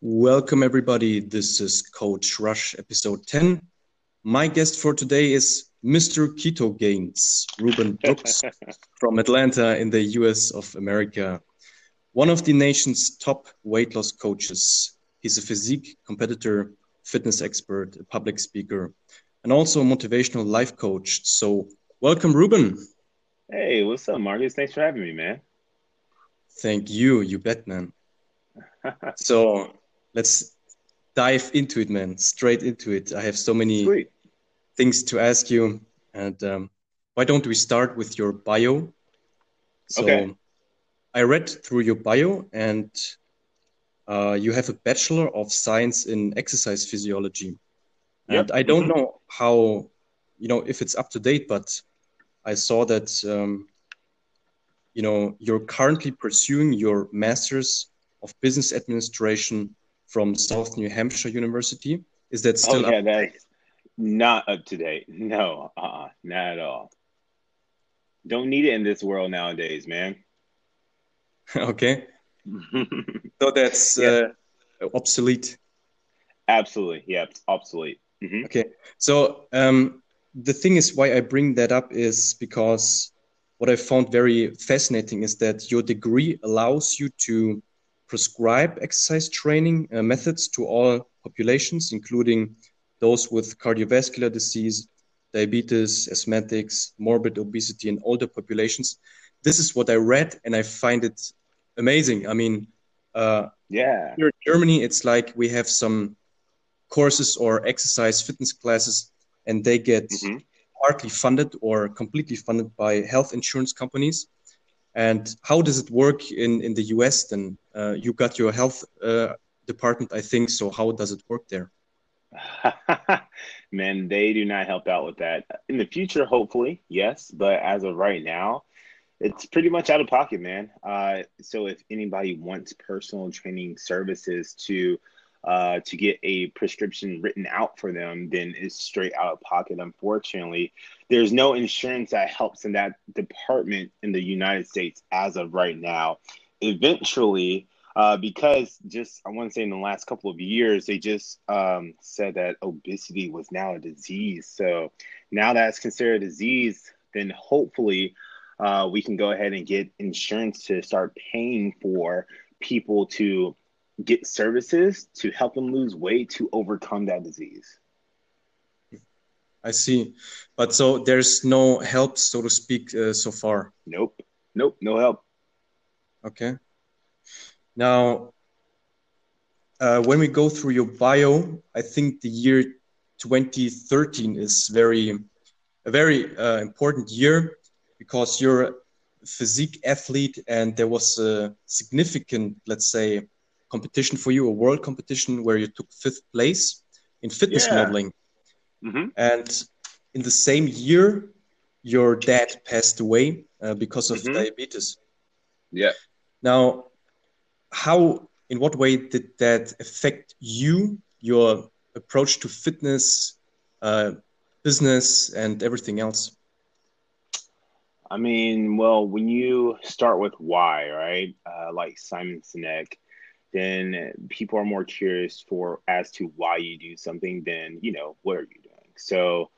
Welcome, everybody. This is Coach Rush, episode 10. My guest for today is Mr. Keto Gainz, Reuben Brooks from Atlanta in the US of America. One of the nation's top weight loss coaches. He's a physique competitor, fitness expert, a public speaker, and also a motivational life coach. So, welcome, Reuben. Hey, what's up, Marcus? Thanks for having me, man. Thank you. You bet, man. so, let's dive into it, man. Straight into it. I have so many Sweet. things to ask you, and um, why don't we start with your bio? So, Okay. I read through your bio, and uh, you have a Bachelor of Science in Exercise Physiology. And I don't know how, you know, if it's up to date, but I saw that, um, you know, you're currently pursuing your Master's of Business Administration from South New Hampshire University. Is that still? Oh yeah, up? that's not up to date. No, uh-uh, not at all. Don't need it in this world nowadays, man. Okay. So that's Yeah. uh, obsolete. Absolutely. Yeah, it's obsolete. hmm Okay. So um, the thing is, why I bring that up is because what I found very fascinating is that your degree allows you to prescribe exercise training uh, methods to all populations, including those with cardiovascular disease, diabetes, asthmatics, morbid obesity, and older populations. This is what I read, and I find it amazing. I mean, uh, Yeah. here in Germany, it's like we have some courses or exercise fitness classes, and they get hmm partly funded or completely funded by health insurance companies. And how does it work in, in the US then? Uh, you got your health uh, department, I think. So how does it work there? Man, they do not help out with that. In the future, hopefully, yes, but as of right now, it's pretty much out of pocket, man. Uh, so if anybody wants personal training services to uh, to get a prescription written out for them, then it's straight out of pocket. Unfortunately, there's no insurance that helps in that department in the United States as of right now. Eventually, uh, because just I want to say in the last couple of years, they just um, said that obesity was now a disease. So now that it's considered a disease, then hopefully uh, we can go ahead and get insurance to start paying for people to get services to help them lose weight to overcome that disease. I see. But so there's no help, so to speak, uh, so far. Nope, nope, no help. Okay. Now, uh, when we go through your bio, I think the year 2013 is very a very uh, important year because you're a physique athlete and there was a significant, let's say, competition for you, a world competition where you took fifth place in fitness Yeah. modeling. hmm And in the same year, your dad passed away uh, because of Mhm. diabetes. Yeah. Now, how, in what way did that affect you, your approach to fitness, uh, business, and everything else? I mean, well, when you start with why, right? Uh, like Simon Sinek, then people are more curious for as to why you do something than, you know, what are you doing? So,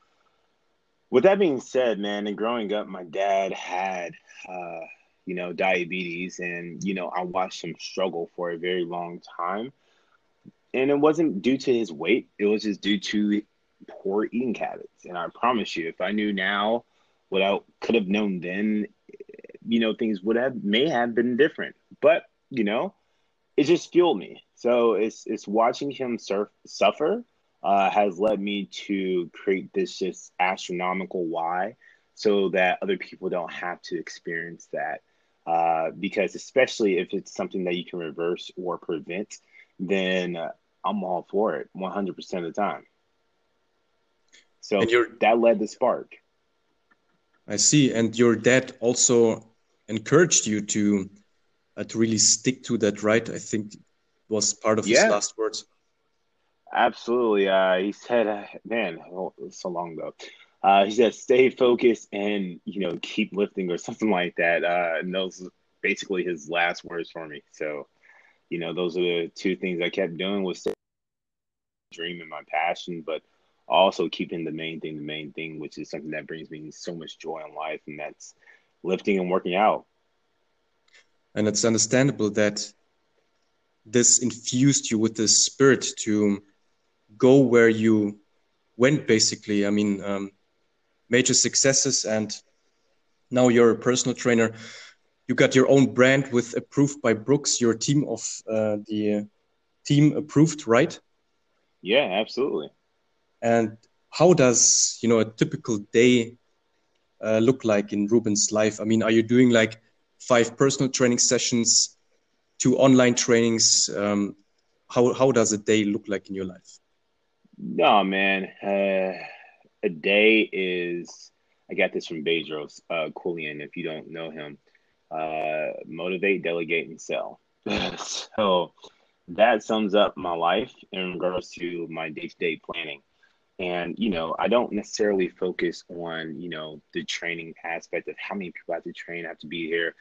with that being said, man, and growing up, my dad had, uh, you know, diabetes, and you know, I watched him struggle for a very long time, and it wasn't due to his weight; it was just due to poor eating habits. And I promise you, if I knew now what I could have known then, you know, things would have may have been different. But you know, it just fueled me. So it's it's watching him surf, suffer uh, has led me to create this just astronomical why, so that other people don't have to experience that. Uh, because especially if it's something that you can reverse or prevent, then uh, I'm all for it 100% of the time. So that led the spark. I see, and your dad also encouraged you to uh, to really stick to that, right? I think was part of his last words. Absolutely. Uh, he said, uh, man, oh, so long ago. Uh, he said, stay focused and, you know, keep lifting or something like that. Uh, and those are basically his last words for me. So, you know, those are the two things I kept doing was dream and my passion, but also keeping the main thing the main thing, which is something that brings me so much joy in life, and that's lifting and working out. And it's understandable that this infused you with the spirit to go where you went, basically. I mean, um, major successes, and now you're a personal trainer. You got your own brand with approved by Brooks, your team of uh, the team approved, right? Yeah, absolutely. And how does you know a typical day uh, look like in Reuben's life? I mean, are you doing like five personal training sessions, two online trainings? Um, how how does a day look like in your life? No, man. Uh, a day is. I got this from Bedros uh. If you don't know him, uh, motivate, delegate, and sell. so that sums up my life in regards to my day to day planning. And, you know, I don't necessarily focus on, you know, the training aspect of how many people have to train, I have to be here.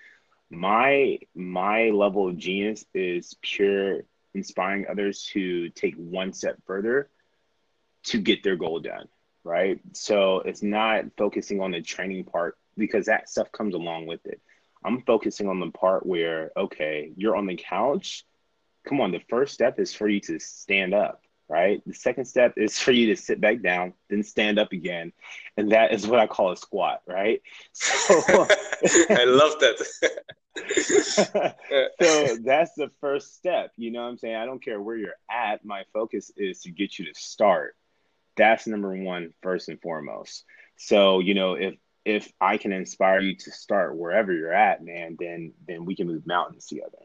My my level of genius is pure inspiring others to take one step further to get their goal done. Right. So it's not focusing on the training part because that stuff comes along with it. I'm focusing on the part where, okay, you're on the couch. Come on, the first step is for you to stand up right? The second step is for you to sit back down, then stand up again. And that is what I call a squat, right? So I love that. so that's the first step. You know what I'm saying? I don't care where you're at. My focus is to get you to start. That's number one, first and foremost. So, you know, if if I can inspire you to start wherever you're at, man, then then we can move mountains together.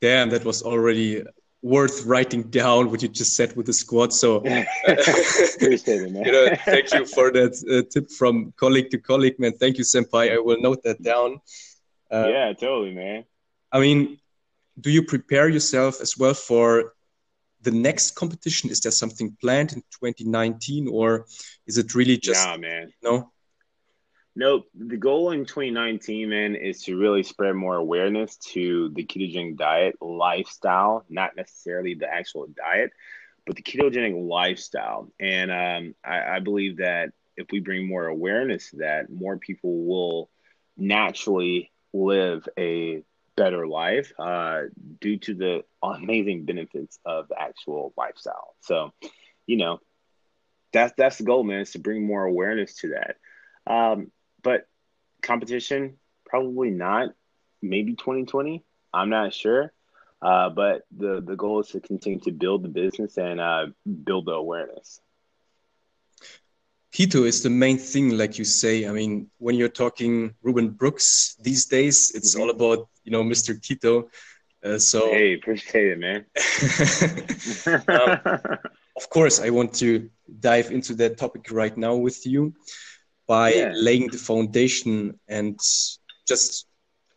Damn, that was already worth writing down what you just said with the squad. So, appreciate you know, thank you for that uh, tip from colleague to colleague, man. Thank you, senpai. I will note that down. Uh, yeah, totally, man. I mean, do you prepare yourself as well for the next competition? Is there something planned in 2019, or is it really just nah, man? No. Nope. The goal in 2019, man, is to really spread more awareness to the ketogenic diet lifestyle, not necessarily the actual diet, but the ketogenic lifestyle. And um, I, I believe that if we bring more awareness to that, more people will naturally live a better life uh, due to the amazing benefits of the actual lifestyle. So, you know, that's that's the goal, man, is to bring more awareness to that. Um, but competition, probably not. Maybe 2020. I'm not sure. Uh, but the the goal is to continue to build the business and uh, build the awareness. Keto is the main thing, like you say. I mean, when you're talking Reuben Brooks these days, it's mm-hmm. all about you know Mr. Keto. Uh, so hey, appreciate it, man. um, of course, I want to dive into that topic right now with you by yeah. laying the foundation and just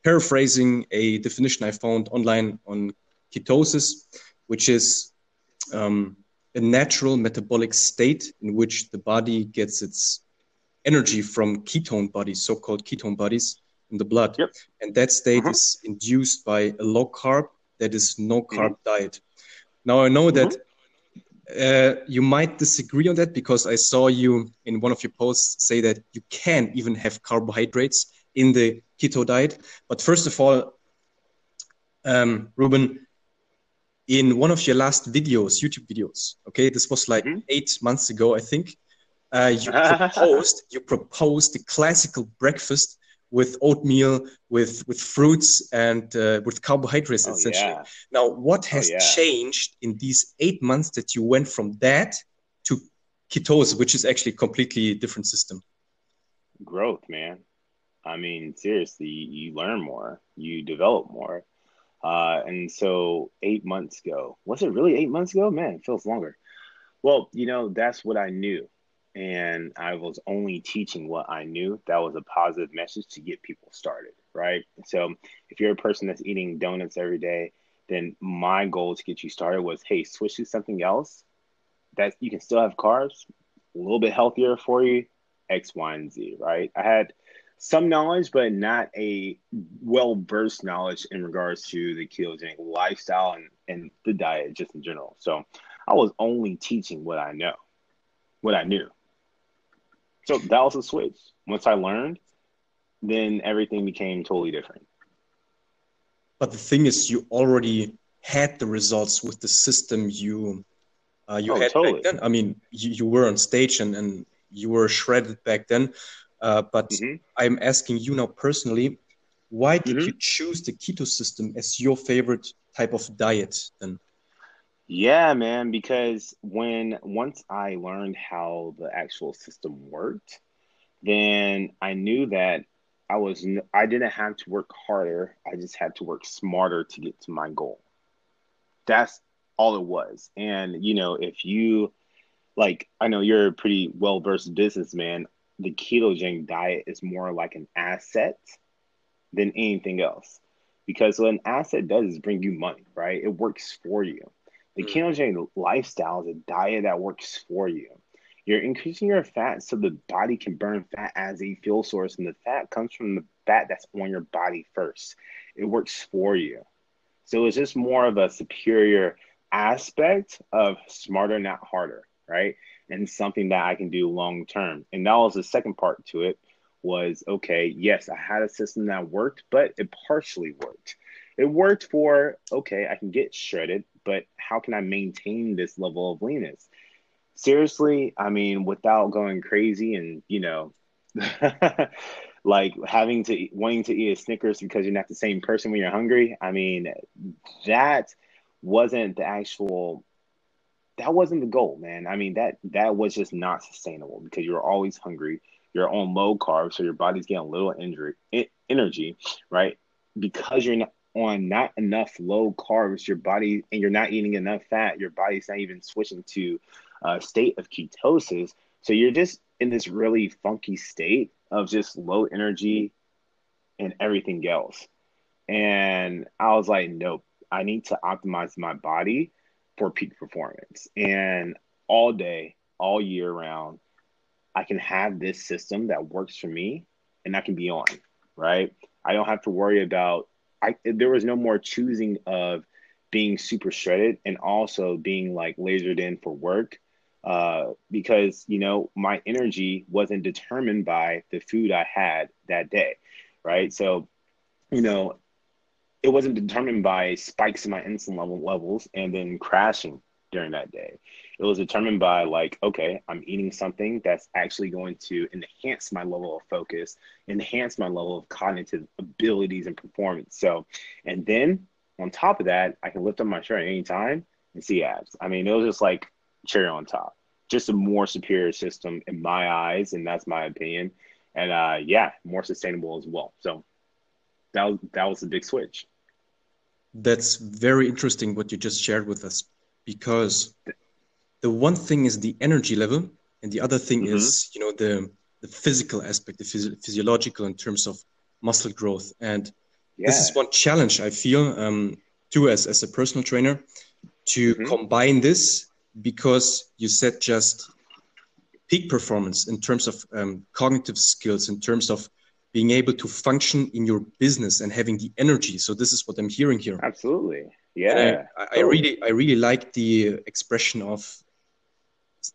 paraphrasing a definition I found online on ketosis, which is um, a natural metabolic state in which the body gets its energy from ketone bodies, so called ketone bodies in the blood. Yep. And that state uh-huh. is induced by a low carb, that is no carb mm-hmm. diet. Now I know mm-hmm. that uh, you might disagree on that because I saw you in one of your posts say that you can even have carbohydrates in the keto diet. But first of all, um, Reuben, in one of your last videos, YouTube videos, okay, this was like mm-hmm. eight months ago, I think. Uh, you proposed you proposed the classical breakfast with oatmeal, with with fruits, and uh, with carbohydrates, oh, essentially. Yeah. Now, what oh, has oh, yeah. changed in these eight months that you went from that to ketosis, which is actually a completely different system? Growth, man. I mean, seriously, you learn more, you develop more. Uh, and so, eight months ago, was it really eight months ago? Man, it feels longer. Well, you know, that's what I knew and I was only teaching what I knew, that was a positive message to get people started, right? So if you're a person that's eating donuts every day, then my goal to get you started was, hey, switch to something else that you can still have carbs, a little bit healthier for you, X, Y, and Z, right? I had some knowledge, but not a well versed knowledge in regards to the ketogenic lifestyle and, and the diet just in general. So I was only teaching what I know, what I knew. So that was a switch. Once I learned, then everything became totally different. But the thing is, you already had the results with the system you uh, you oh, had totally. back then. I mean, you, you were on stage and, and you were shredded back then. Uh, but mm-hmm. I'm asking you now personally, why did mm-hmm. you choose the keto system as your favorite type of diet then? Yeah, man, because when once I learned how the actual system worked, then I knew that I was I didn't have to work harder. I just had to work smarter to get to my goal. That's all it was. And you know, if you like I know you're a pretty well versed businessman, the ketogenic diet is more like an asset than anything else. Because what an asset does is bring you money, right? It works for you. The mm. ketogenic lifestyle is a diet that works for you. You're increasing your fat so the body can burn fat as a fuel source, and the fat comes from the fat that's on your body first. It works for you. So it's just more of a superior aspect of smarter, not harder, right? and something that I can do long term. And that was the second part to it was okay, yes, I had a system that worked, but it partially worked. It worked for okay, I can get shredded, but how can I maintain this level of leanness? Seriously, I mean, without going crazy and you know, like having to wanting to eat a Snickers because you're not the same person when you're hungry. I mean, that wasn't the actual that wasn't the goal, man. I mean, that that was just not sustainable because you're always hungry. You're on low carbs, so your body's getting a little injury, energy, right? Because you're not on not enough low carbs, your body and you're not eating enough fat. Your body's not even switching to a state of ketosis, so you're just in this really funky state of just low energy and everything else. And I was like, nope, I need to optimize my body for peak performance. And all day, all year round, I can have this system that works for me and I can be on, right? I don't have to worry about I there was no more choosing of being super shredded and also being like lasered in for work uh, because you know my energy wasn't determined by the food I had that day, right? So, you know, it wasn't determined by spikes in my insulin level levels and then crashing during that day. It was determined by like, okay, I'm eating something that's actually going to enhance my level of focus, enhance my level of cognitive abilities and performance. So, and then on top of that, I can lift up my shirt at any time and see abs. I mean, it was just like cherry on top. Just a more superior system in my eyes, and that's my opinion. And uh, yeah, more sustainable as well. So that was, that was a big switch. That's very interesting what you just shared with us because the one thing is the energy level and the other thing mm-hmm. is you know the the physical aspect the phys- physiological in terms of muscle growth and yeah. this is one challenge i feel um, too as, as a personal trainer to mm-hmm. combine this because you said just peak performance in terms of um, cognitive skills in terms of being able to function in your business and having the energy. So this is what I'm hearing here. Absolutely. Yeah. I, I, really, I really like the expression of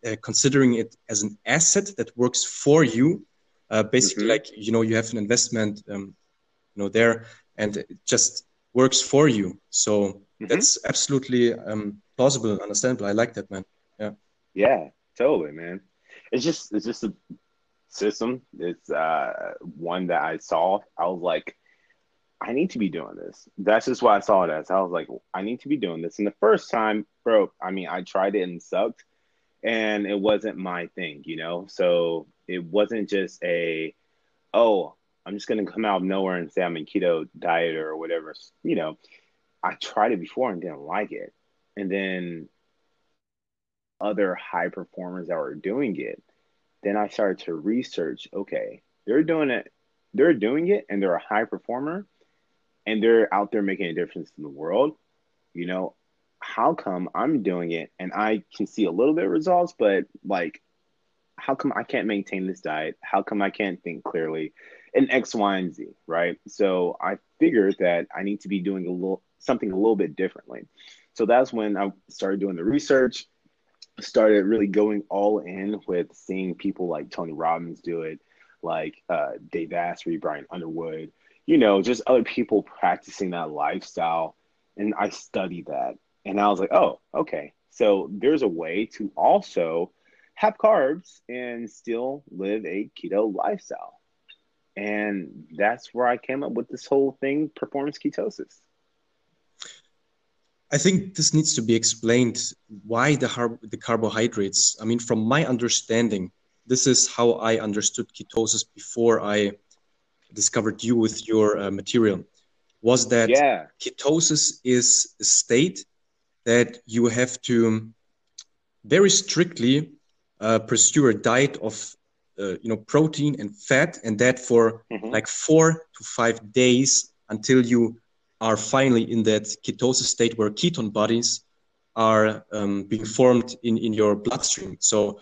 uh, considering it as an asset that works for you. Uh, basically, mm-hmm. like you know, you have an investment, um, you know, there, and it just works for you. So mm-hmm. that's absolutely um, plausible, understandable. I like that, man. Yeah. Yeah, totally, man. It's just, it's just a system. It's uh, one that I saw. I was like, I need to be doing this. That's just what I saw it as. I was like, I need to be doing this. And the first time, bro, I mean, I tried it and sucked, and it wasn't my thing, you know. So it wasn't just a, oh, I'm just gonna come out of nowhere and say I'm in keto diet or whatever. You know, I tried it before and didn't like it, and then other high performers that were doing it then I started to research, okay, they're doing it, they're doing it and they're a high performer and they're out there making a difference in the world. You know, how come I'm doing it and I can see a little bit of results, but like, how come I can't maintain this diet? How come I can't think clearly? and X, Y, and Z, right? So I figured that I need to be doing a little something a little bit differently. So that's when I started doing the research, started really going all in with seeing people like Tony Robbins do it, like uh, Dave Asprey, Brian Underwood, you know, just other people practicing that lifestyle. And I studied that. And I was like, oh, okay. So there's a way to also have carbs and still live a keto lifestyle. And that's where I came up with this whole thing, performance ketosis. I think this needs to be explained why the, har- the carbohydrates. I mean, from my understanding, this is how I understood ketosis before I discovered you with your uh, material. Was that yeah. ketosis is a state that you have to very strictly uh, pursue a diet of uh, you know protein and fat, and that for mm-hmm. like four to five days until you are finally in that ketosis state where ketone bodies are um, being formed in, in your bloodstream. So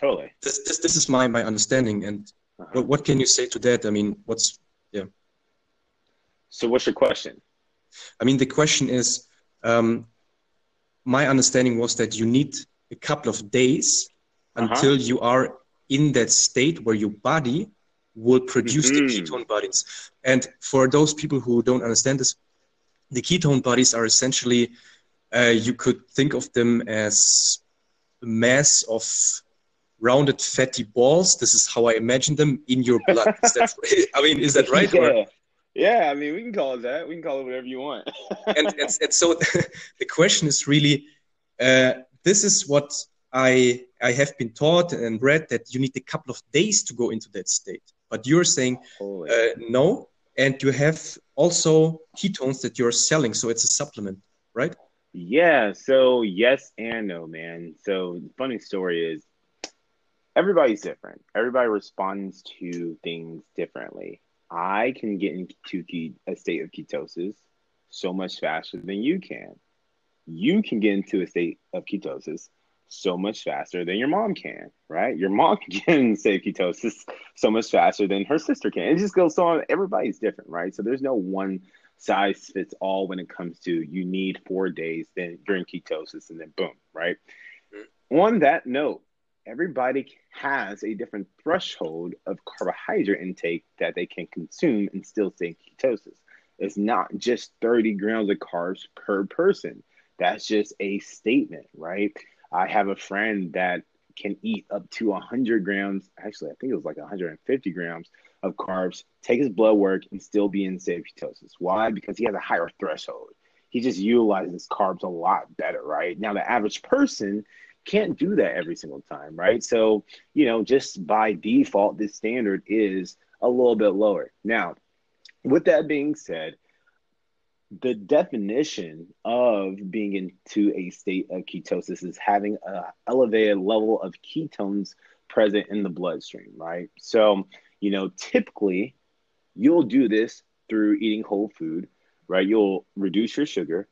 totally, this this, this is my my understanding. And uh-huh. what, what can you say to that? I mean, what's yeah. So what's your question? I mean, the question is, um, my understanding was that you need a couple of days uh-huh. until you are in that state where your body will produce mm-hmm. the ketone bodies. And for those people who don't understand this, the ketone bodies are essentially, uh, you could think of them as a mass of rounded fatty balls. This is how I imagine them in your blood. That, I mean, is that right? Yeah. Or? yeah, I mean, we can call it that. We can call it whatever you want. and, and, and, so the question is really, uh, this is what I I have been taught and read that you need a couple of days to go into that state. But you're saying uh, no, and you have also ketones that you're selling, so it's a supplement, right? Yeah. So yes and no, man. So funny story is everybody's different. Everybody responds to things differently. I can get into a state of ketosis so much faster than you can. You can get into a state of ketosis so much faster than your mom can, right? Your mom can state ketosis so much faster than her sister can. It just goes on. Everybody's different, right? So there's no one size fits all when it comes to you need four days then during ketosis and then boom, right? Mm-hmm. On that note, everybody has a different threshold of carbohydrate intake that they can consume and still stay ketosis. It's not just 30 grams of carbs per person. That's just a statement, right? I have a friend that can eat up to 100 grams. Actually, I think it was like 150 grams of carbs, take his blood work, and still be in safe ketosis. Why? Because he has a higher threshold. He just utilizes carbs a lot better, right? Now, the average person can't do that every single time, right? So, you know, just by default, this standard is a little bit lower. Now, with that being said, the definition of being into a state of ketosis is having an elevated level of ketones present in the bloodstream, right? So, you know, typically you'll do this through eating whole food, right? You'll reduce your sugar,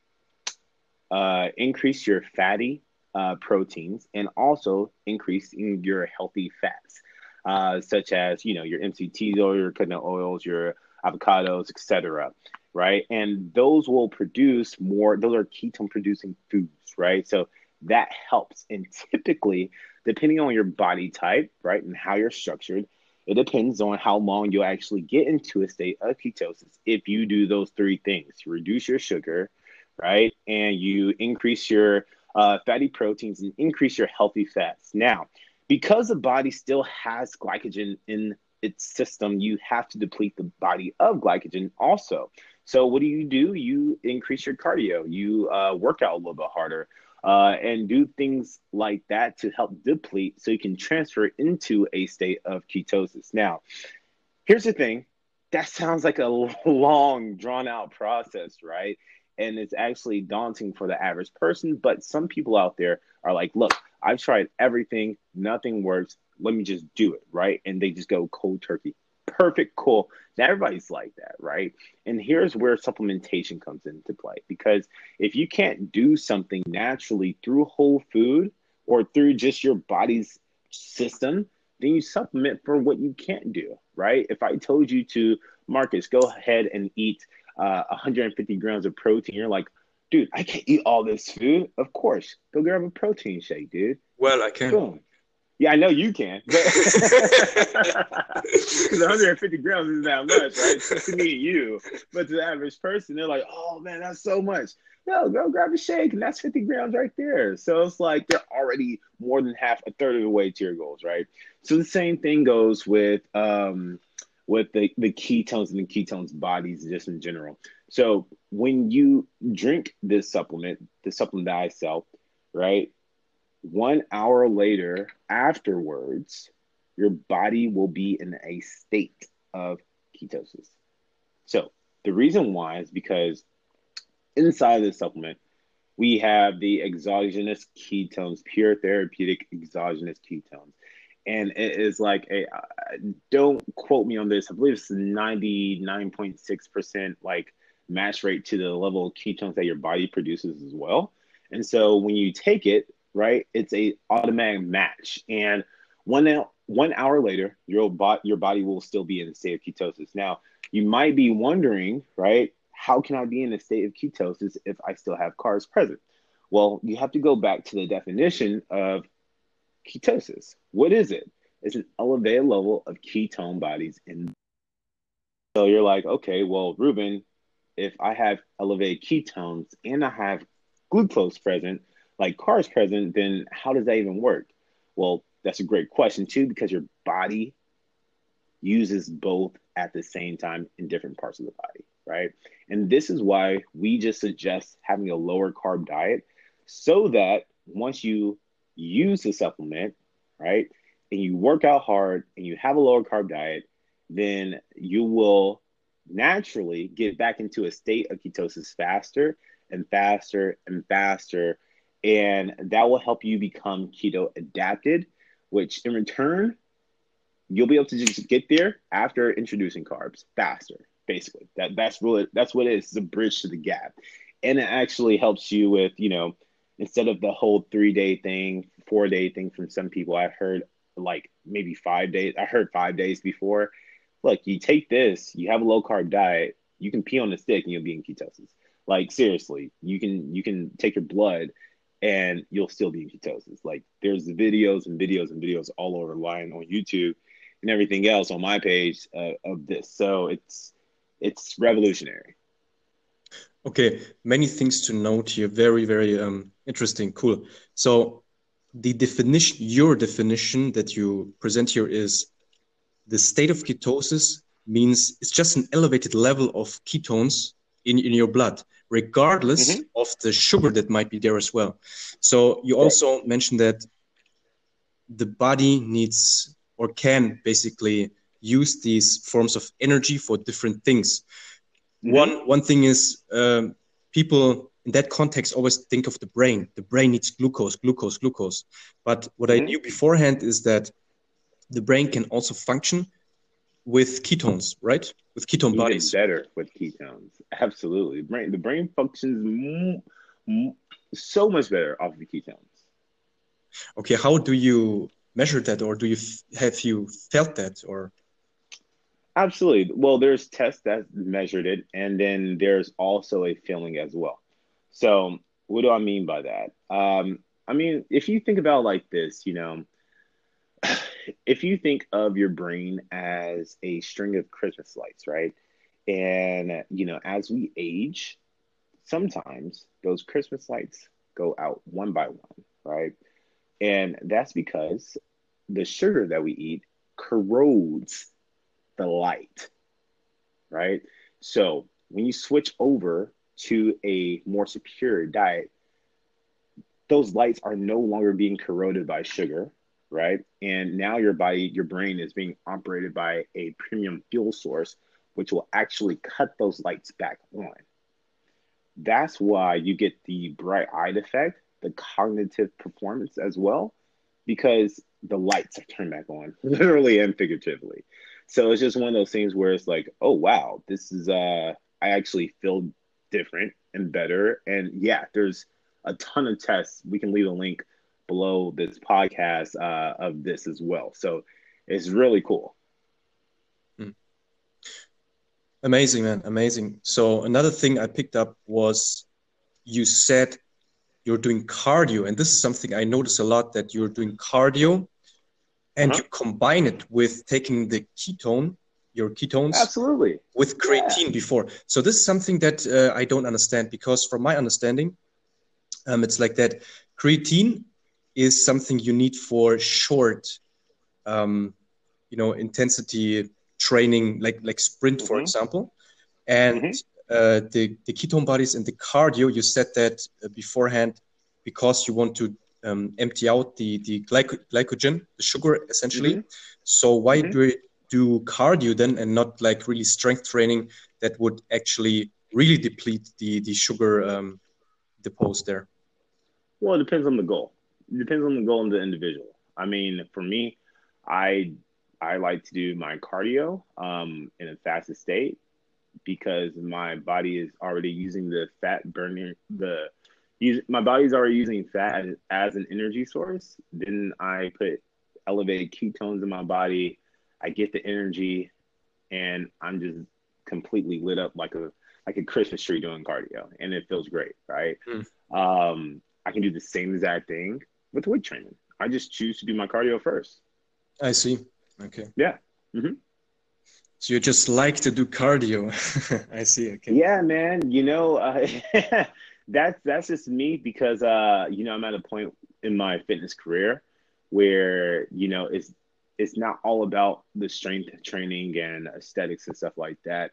uh, increase your fatty uh, proteins, and also increasing your healthy fats, uh, such as, you know, your MCTs oil, your coconut oils, your avocados, etc right? And those will produce more, those are ketone producing foods, right? So that helps. And typically, depending on your body type, right, and how you're structured, it depends on how long you'll actually get into a state of ketosis if you do those three things you reduce your sugar, right, and you increase your uh, fatty proteins and increase your healthy fats. Now, because the body still has glycogen in its system, you have to deplete the body of glycogen also. So what do you do? You increase your cardio. You uh, work out a little bit harder. Uh, and do things like that to help deplete so you can transfer into a state of ketosis. Now, here's the thing that sounds like a long, drawn out process, right? And it's actually daunting for the average person. But some people out there are like, look, I've tried everything, nothing works. Let me just do it, right? And they just go cold turkey perfect, cool. Now everybody's like that, right? And here's where supplementation comes into play because if you can't do something naturally through whole food or through just your body's system, then you supplement for what you can't do, right? If I told you to, Marcus, go ahead and eat uh, 150 grams of protein, you're like, dude, I can't eat all this food. Of course, go grab a protein shake, dude. Well, I can. Boom. Yeah, I know you can. Because 150 grams isn't that much, right? to me and you. But to the average person, they're like, oh man, that's so much. No, go grab a shake, and that's 50 grams right there. So it's like they're already more than half, a third of the way to your goals, right? So the same thing goes with um, with the, the ketones and the ketones bodies just in general. So when you drink this supplement, the supplement that I sell, right? One hour later, afterwards, your body will be in a state of ketosis. So the reason why is because inside of this supplement, we have the exogenous ketones, pure therapeutic exogenous ketones. And it is like a, don't quote me on this, I believe it's 99.6% like match rate to the level of ketones that your body produces as well. And so when you take it, right? It's a automatic match, and one hour, one hour later, your bot your body will still be in a state of ketosis. Now, you might be wondering, right? How can I be in a state of ketosis if I still have carbs present? Well, you have to go back to the definition of ketosis. What is it? It's an elevated level of ketone bodies in. So you're like, okay, well, Reuben, if I have elevated ketones and I have glucose present, like carbs present, then how does that even work? Well, that's a great question too, because your body uses both at the same time in different parts of the body, right? And this is why we just suggest having a lower carb diet so that once you use the supplement, right, and you work out hard and you have a lower carb diet, then you will naturally get back into a state of ketosis faster and faster and faster and that will help you become keto adapted, which in return, you'll be able to just get there after introducing carbs faster. Basically, that that's really that's what it is. It's a bridge to the gap, and it actually helps you with you know instead of the whole three day thing, four day thing from some people. I've heard like maybe five days. I heard five days before. Look, you take this, you have a low carb diet, you can pee on the stick and you'll be in ketosis. Like seriously, you can you can take your blood and you'll still be in ketosis. Like there's videos and videos and videos all over line on YouTube and everything else on my page uh, of this. So it's it's revolutionary. Okay, many things to note here. Very very um, interesting. Cool. So the definition, your definition that you present here is the state of ketosis means it's just an elevated level of ketones in, in your blood regardless mm-hmm. of the sugar that might be there as well. So you also mentioned that the body needs or can basically use these forms of energy for different things. Mm-hmm. One one thing is um, people in that context always think of the brain. The brain needs glucose, glucose, glucose. But what mm-hmm. I knew beforehand is that the brain can also function with ketones, right? With ketone Even bodies. Better with ketones. Absolutely. The brain, the brain functions so much better off of the ketones. Okay, how do you measure that, or do you have you felt that, or? Absolutely. Well, there's tests that measured it, and then there's also a feeling as well. So, what do I mean by that? Um, I mean, if you think about like this, you know, if you think of your brain as a string of Christmas lights, right? And, you know, as we age, sometimes those Christmas lights go out one by one, right? And that's because the sugar that we eat corrodes the light, right? So when you switch over to a more superior diet, those lights are no longer being corroded by sugar, right? And now your body, your brain is being operated by a premium fuel source, which will actually cut those lights back on. That's why you get the bright eyed effect, the cognitive performance as well, because the lights are turned back on, literally and figuratively. So it's just one of those things where it's like, oh wow, this is uh I actually feel different and better. And yeah, there's a ton of tests. We can leave a link below this podcast uh, of this as well. So it's really cool. Amazing, man. Amazing. So another thing I picked up was you said you're doing cardio, and this is something I notice a lot that you're doing cardio, and uh-huh. you combine it with taking the ketone, your ketones, absolutely, with creatine yeah. before. So this is something that uh, I don't understand because, from my understanding, um, it's like that. Creatine is something you need for short, um, you know, intensity training, like like sprint, mm-hmm. for example, and mm-hmm. uh, the the ketone bodies and the cardio. You said that uh, beforehand because you want to um, empty out the the glyco- glycogen, the sugar, essentially. Mm-hmm. So why mm-hmm. do you do cardio then and not like really strength training that would actually really deplete the the sugar um, deposed there? Well, it depends on the goal. It depends on the goal of the individual. I mean, for me, I I like to do my cardio um, in a fasted state because my body is already using the fat burning the my body's already using fat as, as an energy source. Then I put elevated ketones in my body. I get the energy, and I'm just completely lit up like a like a Christmas tree doing cardio, and it feels great, right? Mm. Um, I can do the same exact thing with weight training. I just choose to do my cardio first. I see. Okay. Yeah. Mm-hmm. So you just like to do cardio. I see. Okay. Yeah, man. You know, uh, that's that's just me because uh, you know I'm at a point in my fitness career where you know it's it's not all about the strength training and aesthetics and stuff like that,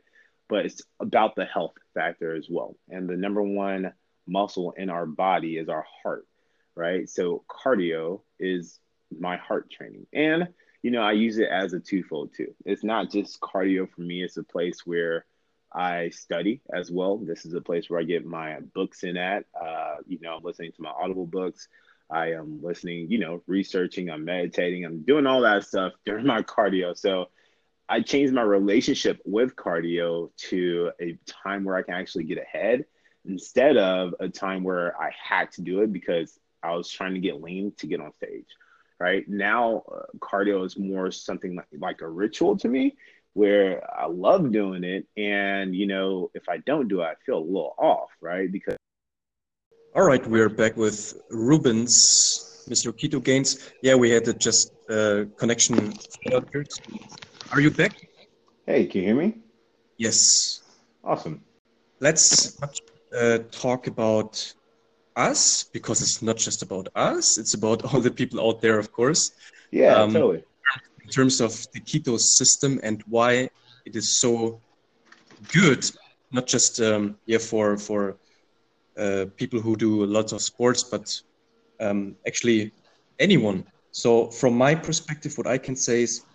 but it's about the health factor as well. And the number one muscle in our body is our heart, right? So cardio is my heart training. And you know, I use it as a twofold too. It's not just cardio for me, it's a place where I study as well. This is a place where I get my books in at. Uh, you know, I'm listening to my Audible books. I am listening, you know, researching, I'm meditating, I'm doing all that stuff during my cardio. So I changed my relationship with cardio to a time where I can actually get ahead instead of a time where I had to do it because I was trying to get lean to get on stage right now uh, cardio is more something like, like a ritual to me where i love doing it and you know if i don't do it i feel a little off right? Because all right we're back with rubens. Mr Keto Gainz yeah we had a just uh, connection are you back? Hey can you hear me? Yes. Awesome. Let's uh, talk about us because it's not just about us it's about all the people out there of course. Yeah um, totally in terms of the keto system and why it is so good not just um, yeah for for uh, people who do lots of sports but um, actually anyone so from my perspective what i can say is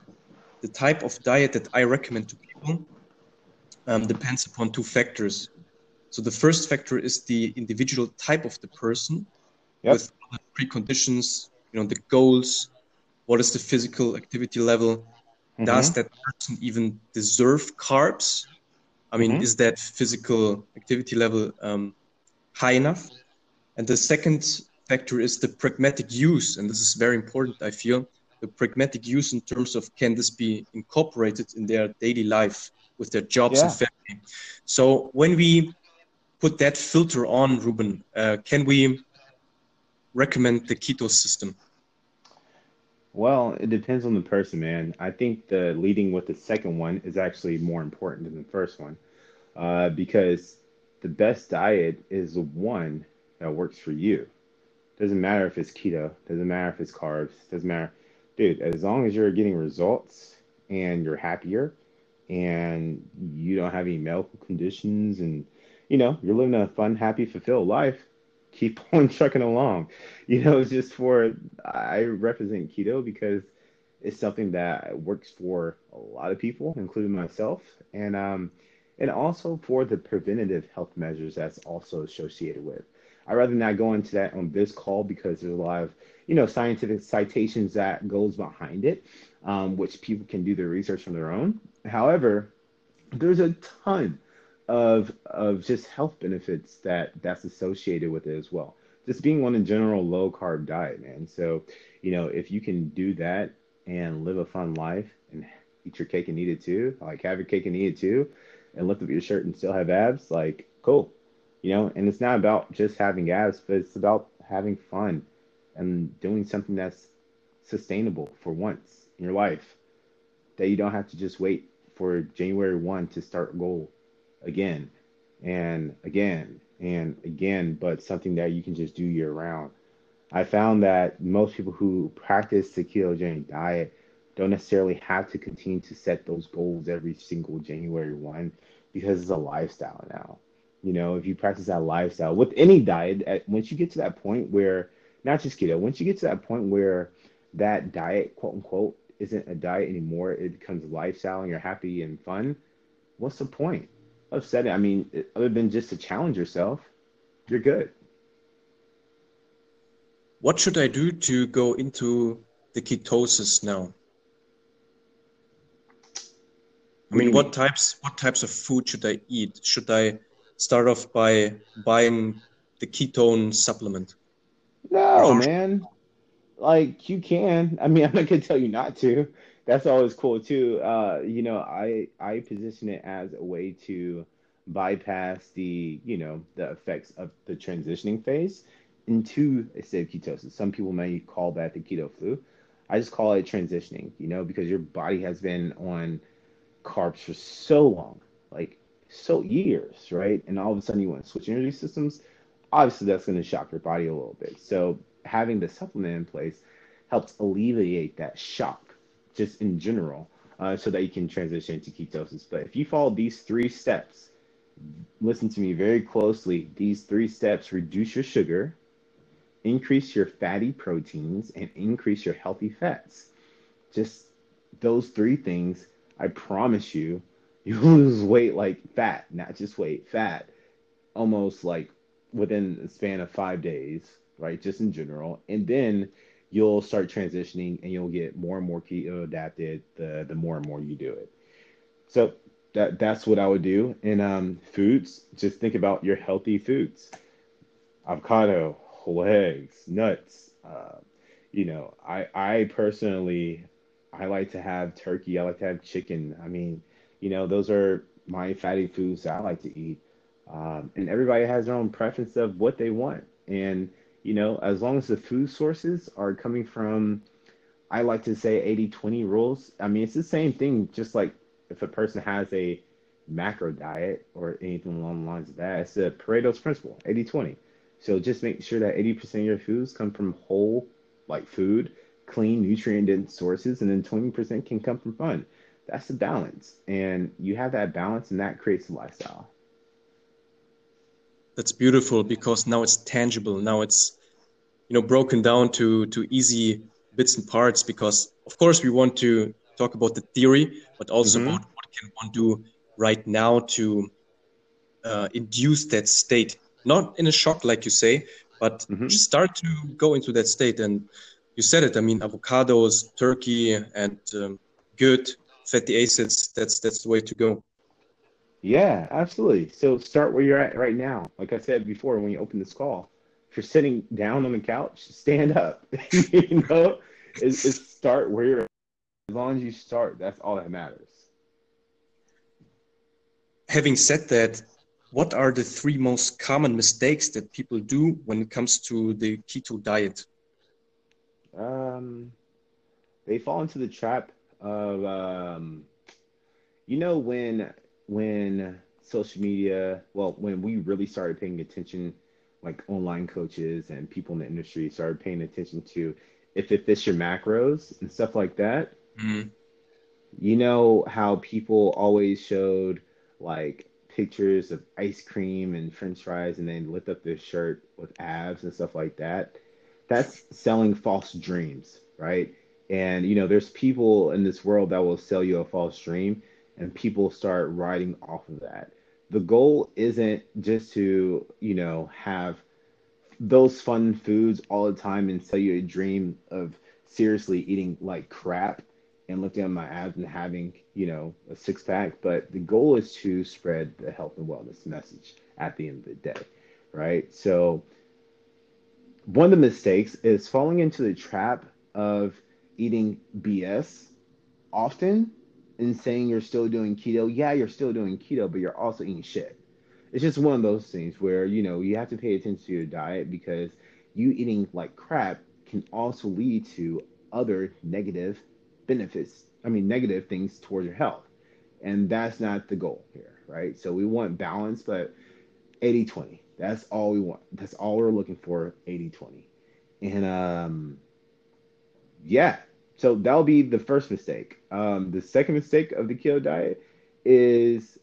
the type of diet that i recommend to people um, depends upon two factors so the first factor is the individual type of the person yep. with preconditions, you know, the goals, what is the physical activity level? Mm-hmm. Does that person even deserve carbs? I mean, mm-hmm. is that physical activity level um, high enough? And the second factor is the pragmatic use, and this is very important, I feel. The pragmatic use in terms of can this be incorporated in their daily life with their jobs yeah. and family. So when we put that filter on, Reuben, uh, can we recommend the keto system? Well, it depends on the person, man. I think the leading with the second one is actually more important than the first one uh, because the best diet is the one that works for you. Doesn't matter if it's keto, doesn't matter if it's carbs, doesn't matter. Dude, as long as you're getting results and you're happier and you don't have any medical conditions and you know, you're living a fun, happy, fulfilled life. Keep on trucking along. You know, just for I represent keto because it's something that works for a lot of people, including myself, and um, and also for the preventative health measures that's also associated with. I'd rather not go into that on this call because there's a lot of you know scientific citations that goes behind it, um, which people can do their research on their own. However, there's a ton of of just health benefits that that's associated with it as well. Just being on a general low carb diet, man. So, you know, if you can do that and live a fun life and eat your cake and eat it too, like have your cake and eat it too, and lift up your shirt and still have abs, like cool, you know. And it's not about just having abs, but it's about having fun and doing something that's sustainable for once in your life that you don't have to just wait for January 1 to start goal again and again and again, but something that you can just do year round. I found that most people who practice the ketogenic diet don't necessarily have to continue to set those goals every single January 1 because it's a lifestyle now. You know, if you practice that lifestyle with any diet, at, once you get to that point where, not just keto, once you get to that point where that diet, quote unquote, isn't a diet anymore, it becomes lifestyle and you're happy and fun, what's the point of setting? I mean, other than just to challenge yourself, you're good. What should I do to go into the ketosis now? I mean, what types what types of food should I eat? Should I start off by buying the ketone supplement? No, man. Like you can. I mean, I'm not gonna tell you not to. That's always cool too. Uh, you know, I I position it as a way to bypass the you know the effects of the transitioning phase into a state of ketosis. Some people may call that the keto flu. I just call it transitioning. You know, because your body has been on carbs for so long, like so years, right? And all of a sudden you want to switch energy systems. Obviously, that's going to shock your body a little bit. So having the supplement in place helps alleviate that shock, just in general, uh, so that you can transition into ketosis. But if you follow these three steps, listen to me very closely. These three steps reduce your sugar, increase your fatty proteins, and increase your healthy fats. Just those three things I promise you, you lose weight like fat, not just weight, fat, almost like within the span of five days, right? Just in general. And then you'll start transitioning and you'll get more and more keto adapted the, the more and more you do it. So that that's what I would do. And um, foods, just think about your healthy foods. Avocado, whole eggs, nuts. Uh, you know, I I personally I like to have turkey. I like to have chicken. I mean, you know, those are my fatty foods that I like to eat. Um, and everybody has their own preference of what they want. And, you know, as long as the food sources are coming from, I like to say 80 20 rules. I mean, it's the same thing, just like if a person has a macro diet or anything along the lines of that, it's the Pareto's principle 80 20. So just make sure that 80% of your foods come from whole, like food clean, nutrient dense sources, and then 20% can come from fun. That's the balance. And you have that balance, and that creates a lifestyle. That's beautiful because now it's tangible. Now it's you know broken down to to easy bits and parts because of course we want to talk about the theory but also mm-hmm. about what can one do right now to uh, induce that state not in a shock like you say but mm-hmm. start to go into that state and you said it. I mean, avocados, turkey, and um, good fatty acids. That's that's the way to go. Yeah, absolutely. So start where you're at right now. Like I said before, when you open this call, if you're sitting down on the couch, stand up. you know, it's, it's start where you're. At. As long as you start, that's all that matters. Having said that, what are the three most common mistakes that people do when it comes to the keto diet? Um, they fall into the trap of um, you know when when social media, well, when we really started paying attention, like online coaches and people in the industry started paying attention to if it fits your macros and stuff like that. Mm-hmm. You know how people always showed like pictures of ice cream and french fries and then lift up their shirt with abs and stuff like that that's selling false dreams, right? And you know, there's people in this world that will sell you a false dream, and people start riding off of that. The goal isn't just to, you know, have those fun foods all the time and sell you a dream of seriously eating like crap and looking at my abs and having, you know, a six pack. But the goal is to spread the health and wellness message at the end of the day, right? So one of the mistakes is falling into the trap of eating BS often in saying you're still doing keto. Yeah, you're still doing keto, but you're also eating shit. It's just one of those things where, you know, you have to pay attention to your diet because you eating like crap can also lead to other negative benefits. I mean, negative things towards your health. And that's not the goal here, right? So we want balance, but 80 20. That's all we want. That's all we're looking for 80 20. And um, yeah, so that'll be the first mistake. Um, the second mistake of the keto diet is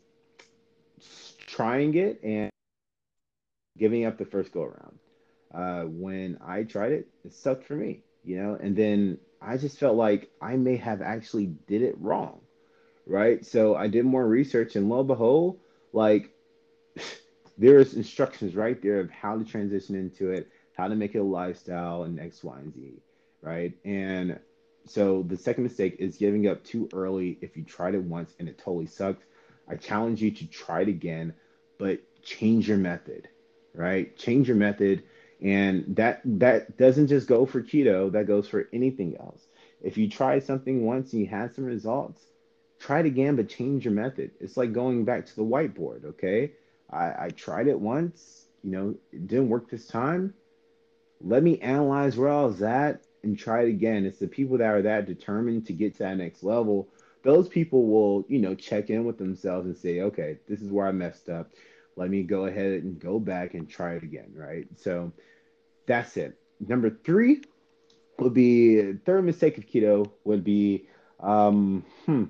trying it and giving up the first go around. Uh, when I tried it, it sucked for me, you know, and then I just felt like I may have actually did it wrong, right? So I did more research, and lo and behold, like there's instructions right there of how to transition into it, how to make it a lifestyle, and X, Y, and Z, right? And so the second mistake is giving up too early if you tried it once and it totally sucked. I challenge you to try it again, but change your method, right? Change your method. And that that doesn't just go for keto, that goes for anything else. If you try something once and you had some results, try it again, but change your method. It's like going back to the whiteboard, okay? I, I tried it once, you know, it didn't work this time. Let me analyze where I was at and try it again. It's the people that are that determined to get to that next level. Those people will, you know, check in with themselves and say, okay, this is where I messed up. Let me go ahead and go back and try it again, right? So that's it. Number three would be third mistake of keto would be, um, hmm.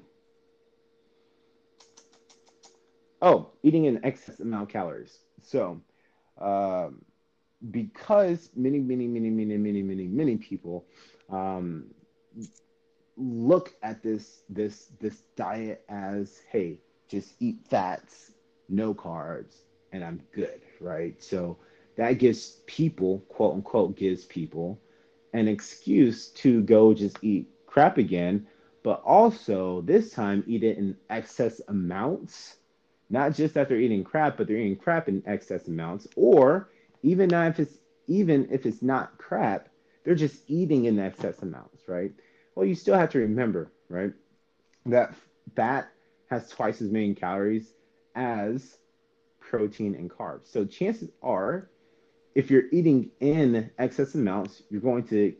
Oh, eating an excess amount of calories. So, um, because many, many, many, many, many, many, many people um, look at this this this diet as, hey, just eat fats, no carbs, and I'm good, right? So that gives people, quote unquote, gives people an excuse to go just eat crap again, but also this time eat it in excess amounts. Not just that they're eating crap, but they're eating crap in excess amounts, or even if it's even if it's not crap, they're just eating in excess amounts, right? Well, you still have to remember, right, that fat has twice as many calories as protein and carbs. So chances are, if you're eating in excess amounts, you're going to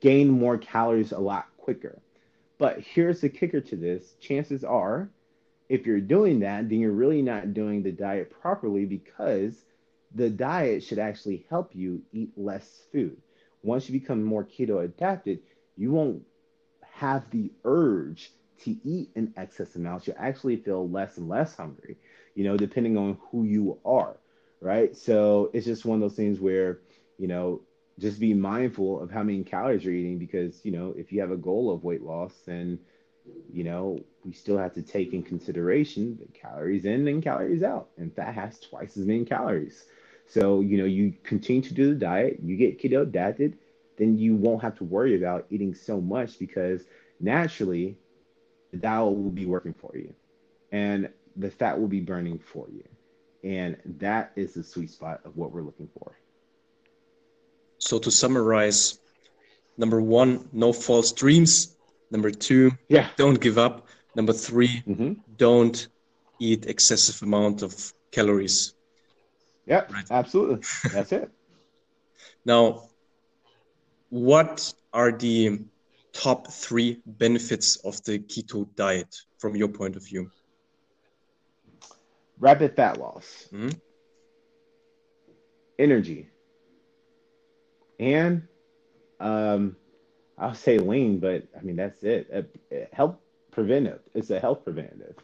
gain more calories a lot quicker. But here's the kicker to this chances are, if you're doing that, then you're really not doing the diet properly because the diet should actually help you eat less food. Once you become more keto adapted, you won't have the urge to eat in excess amounts. You'll actually feel less and less hungry, you know, depending on who you are, right? So it's just one of those things where, you know, just be mindful of how many calories you're eating because, you know, if you have a goal of weight loss, then, you know, we still have to take in consideration the calories in and calories out. And fat has twice as many calories. So, you know, you continue to do the diet, you get keto adapted, then you won't have to worry about eating so much because naturally the diet will be working for you and the fat will be burning for you. And that is the sweet spot of what we're looking for. So to summarize, number one, no false dreams. Number two, yeah, don't give up. Number 3 mm-hmm. don't eat excessive amount of calories. Yeah, right. absolutely. That's it. Now, what are the top three benefits of the keto diet from your point of view? Rapid fat loss, mm-hmm. energy, and um, I'll say lean, but I mean that's it. Uh, health preventive. It's a health preventative.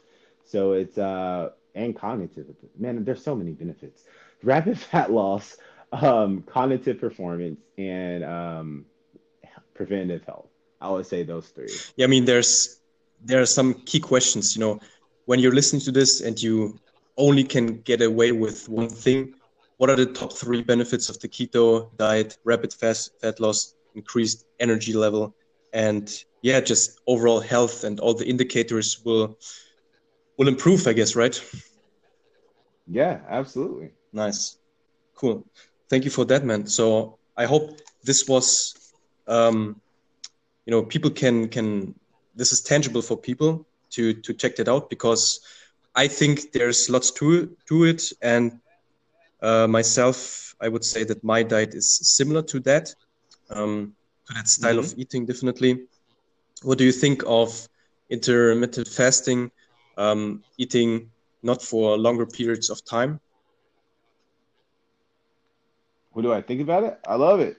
So it's uh and cognitive. Man, there's so many benefits rapid fat loss, um, cognitive performance, and um, preventative health. I would say those three. Yeah, I mean, there's there are some key questions. You know, when you're listening to this and you only can get away with one thing, what are the top three benefits of the keto diet? Rapid fast fat loss, increased energy level, and yeah, just overall health and all the indicators will will improve, I guess, right? Yeah, absolutely. Nice. Cool. Thank you for that, man. So I hope this was, um, you know, people can can this is tangible for people to to check that out because I think there's lots to to it, and uh, myself, I would say that my diet is similar to that, um, to that style mm-hmm. of eating, definitely. What do you think of intermittent fasting, um, eating not for longer periods of time? What do I think about it? I love it.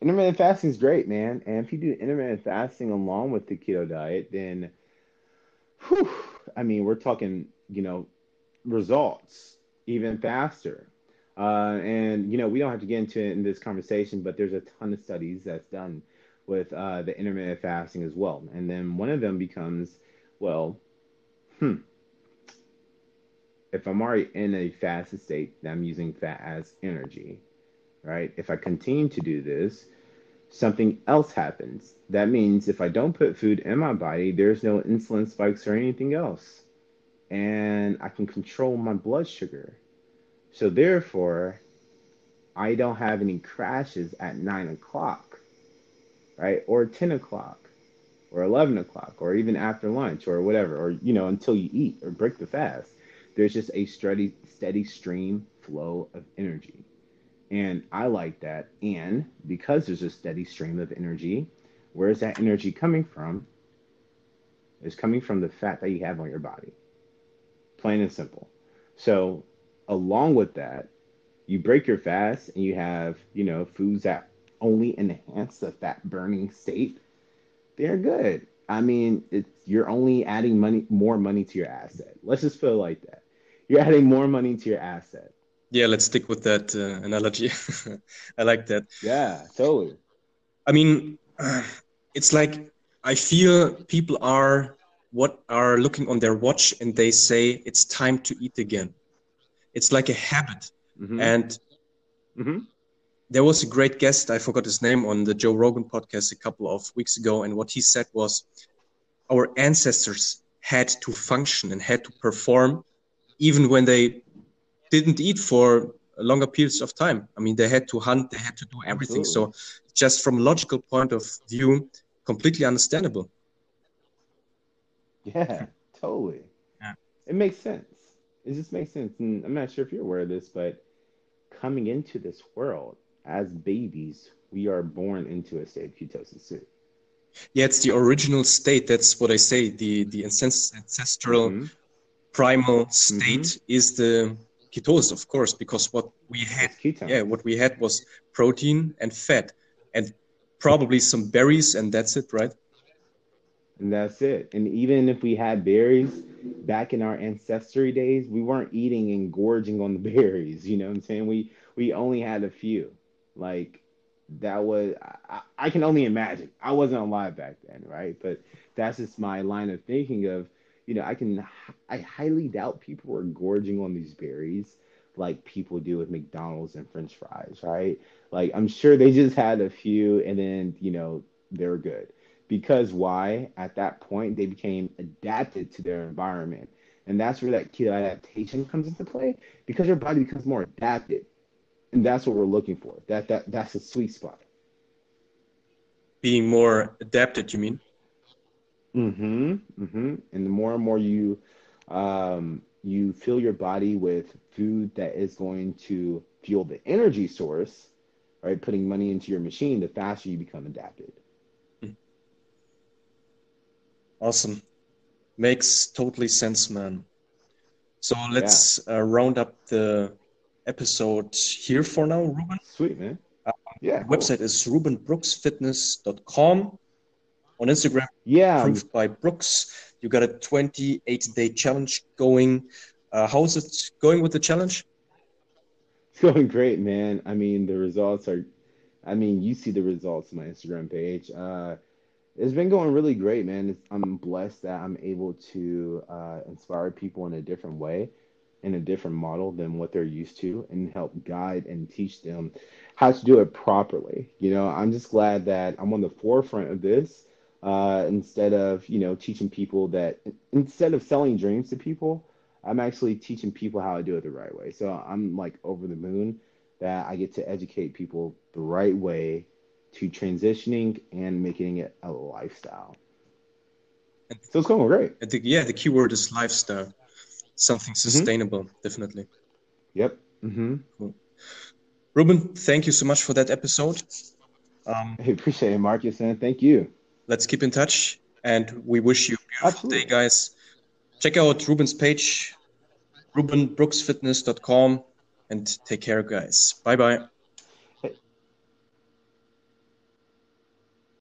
Intermittent fasting is great, man. And if you do intermittent fasting along with the keto diet, then, whew, I mean, we're talking, you know, results even faster. Uh, and you know, we don't have to get into it in this conversation, but there's a ton of studies that's done with uh, the intermittent fasting as well. And then one of them becomes, well, hmm, if I'm already in a fasted state, then I'm using fat as energy, right? If I continue to do this, something else happens. That means if I don't put food in my body, there's no insulin spikes or anything else. And I can control my blood sugar. So therefore, I don't have any crashes at nine o'clock, right? Or 10 o'clock, or 11 o'clock, or even after lunch, or whatever, or, you know, until you eat or break the fast. There's just a steady, steady stream flow of energy. And I like that. And because there's a steady stream of energy, where's that energy coming from? It's coming from the fat that you have on your body. Plain and simple. So, along with that, you break your fast and you have, you know, foods that only enhance the fat burning state. They're good. I mean, it's you're only adding money, more money to your asset. Let's just feel like that. You're adding more money to your asset. Yeah, let's stick with that uh, analogy. I like that. Yeah, totally. I mean, it's like I feel people are what are looking on their watch and they say it's time to eat again. It's like a habit. Mm-hmm. And mm-hmm. there was a great guest, I forgot his name, on the Joe Rogan podcast a couple of weeks ago. And what he said was our ancestors had to function and had to perform even when they didn't eat for longer periods of time. I mean, they had to hunt, they had to do everything. Absolutely. So, just from a logical point of view, completely understandable. Yeah, totally. Yeah. It makes sense. It just makes sense. And I'm not sure if you're aware of this, but coming into this world as babies, we are born into a state of ketosis too. Yeah, it's the original state. That's what I say. The the ancestral mm-hmm. Primal state mm-hmm. is the ketosis, of course, because what we had, yeah, what we had was protein and fat, and probably some berries, and that's it, right? And that's it. And even if we had berries back in our ancestry days, we weren't eating and gorging on the berries. You know what I'm saying? We we only had a few. Like that was I, I can only imagine. I wasn't alive back then, right? But that's just my line of thinking of you know, I can, I highly doubt people were gorging on these berries like people do with McDonald's and French fries, right? Like, I'm sure they just had a few and then, you know, they're good. Because why? At that point, they became adapted to their environment. And that's where that keto adaptation comes into play because your body becomes more adapted. And that's what we're looking for. That that that's the sweet spot. Being more adapted, you mean? Mm-hmm. Mm-hmm. And the more and more you um, you fill your body with food that is going to fuel the energy source, right? Putting money into your machine, the faster you become adapted. Awesome. Makes totally sense, man. So let's yeah. uh, round up the episode here for now, Reuben. Sweet, man. Uh, yeah. Cool. Website is reubenbrooksfitness.com on Instagram. Yeah. Approved by Brooks. You got a 28 day challenge going. Uh, how's it going with the challenge? It's going great, man. I mean, the results are, I mean, you see the results on my Instagram page. Uh, it's been going really great, man. It's, I'm blessed that I'm able to uh, inspire people in a different way, in a different model than what they're used to, and help guide and teach them how to do it properly. You know, I'm just glad that I'm on the forefront of this uh, instead of you know teaching people that instead of selling dreams to people i'm actually teaching people how to do it the right way so i'm like over the moon that i get to educate people the right way to transitioning and making it a lifestyle So it's going great. I think yeah, the keyword is lifestyle, something Mm-hmm. sustainable, definitely. Yep. mm-hmm. Reuben, thank you so much for that episode. Um, I appreciate it, Marcus, and thank you. Let's keep in touch, and we wish you a beautiful Absolutely. day, guys. Check out Reuben's page, reubenbrooksfitness.com, and take care, guys. Bye bye.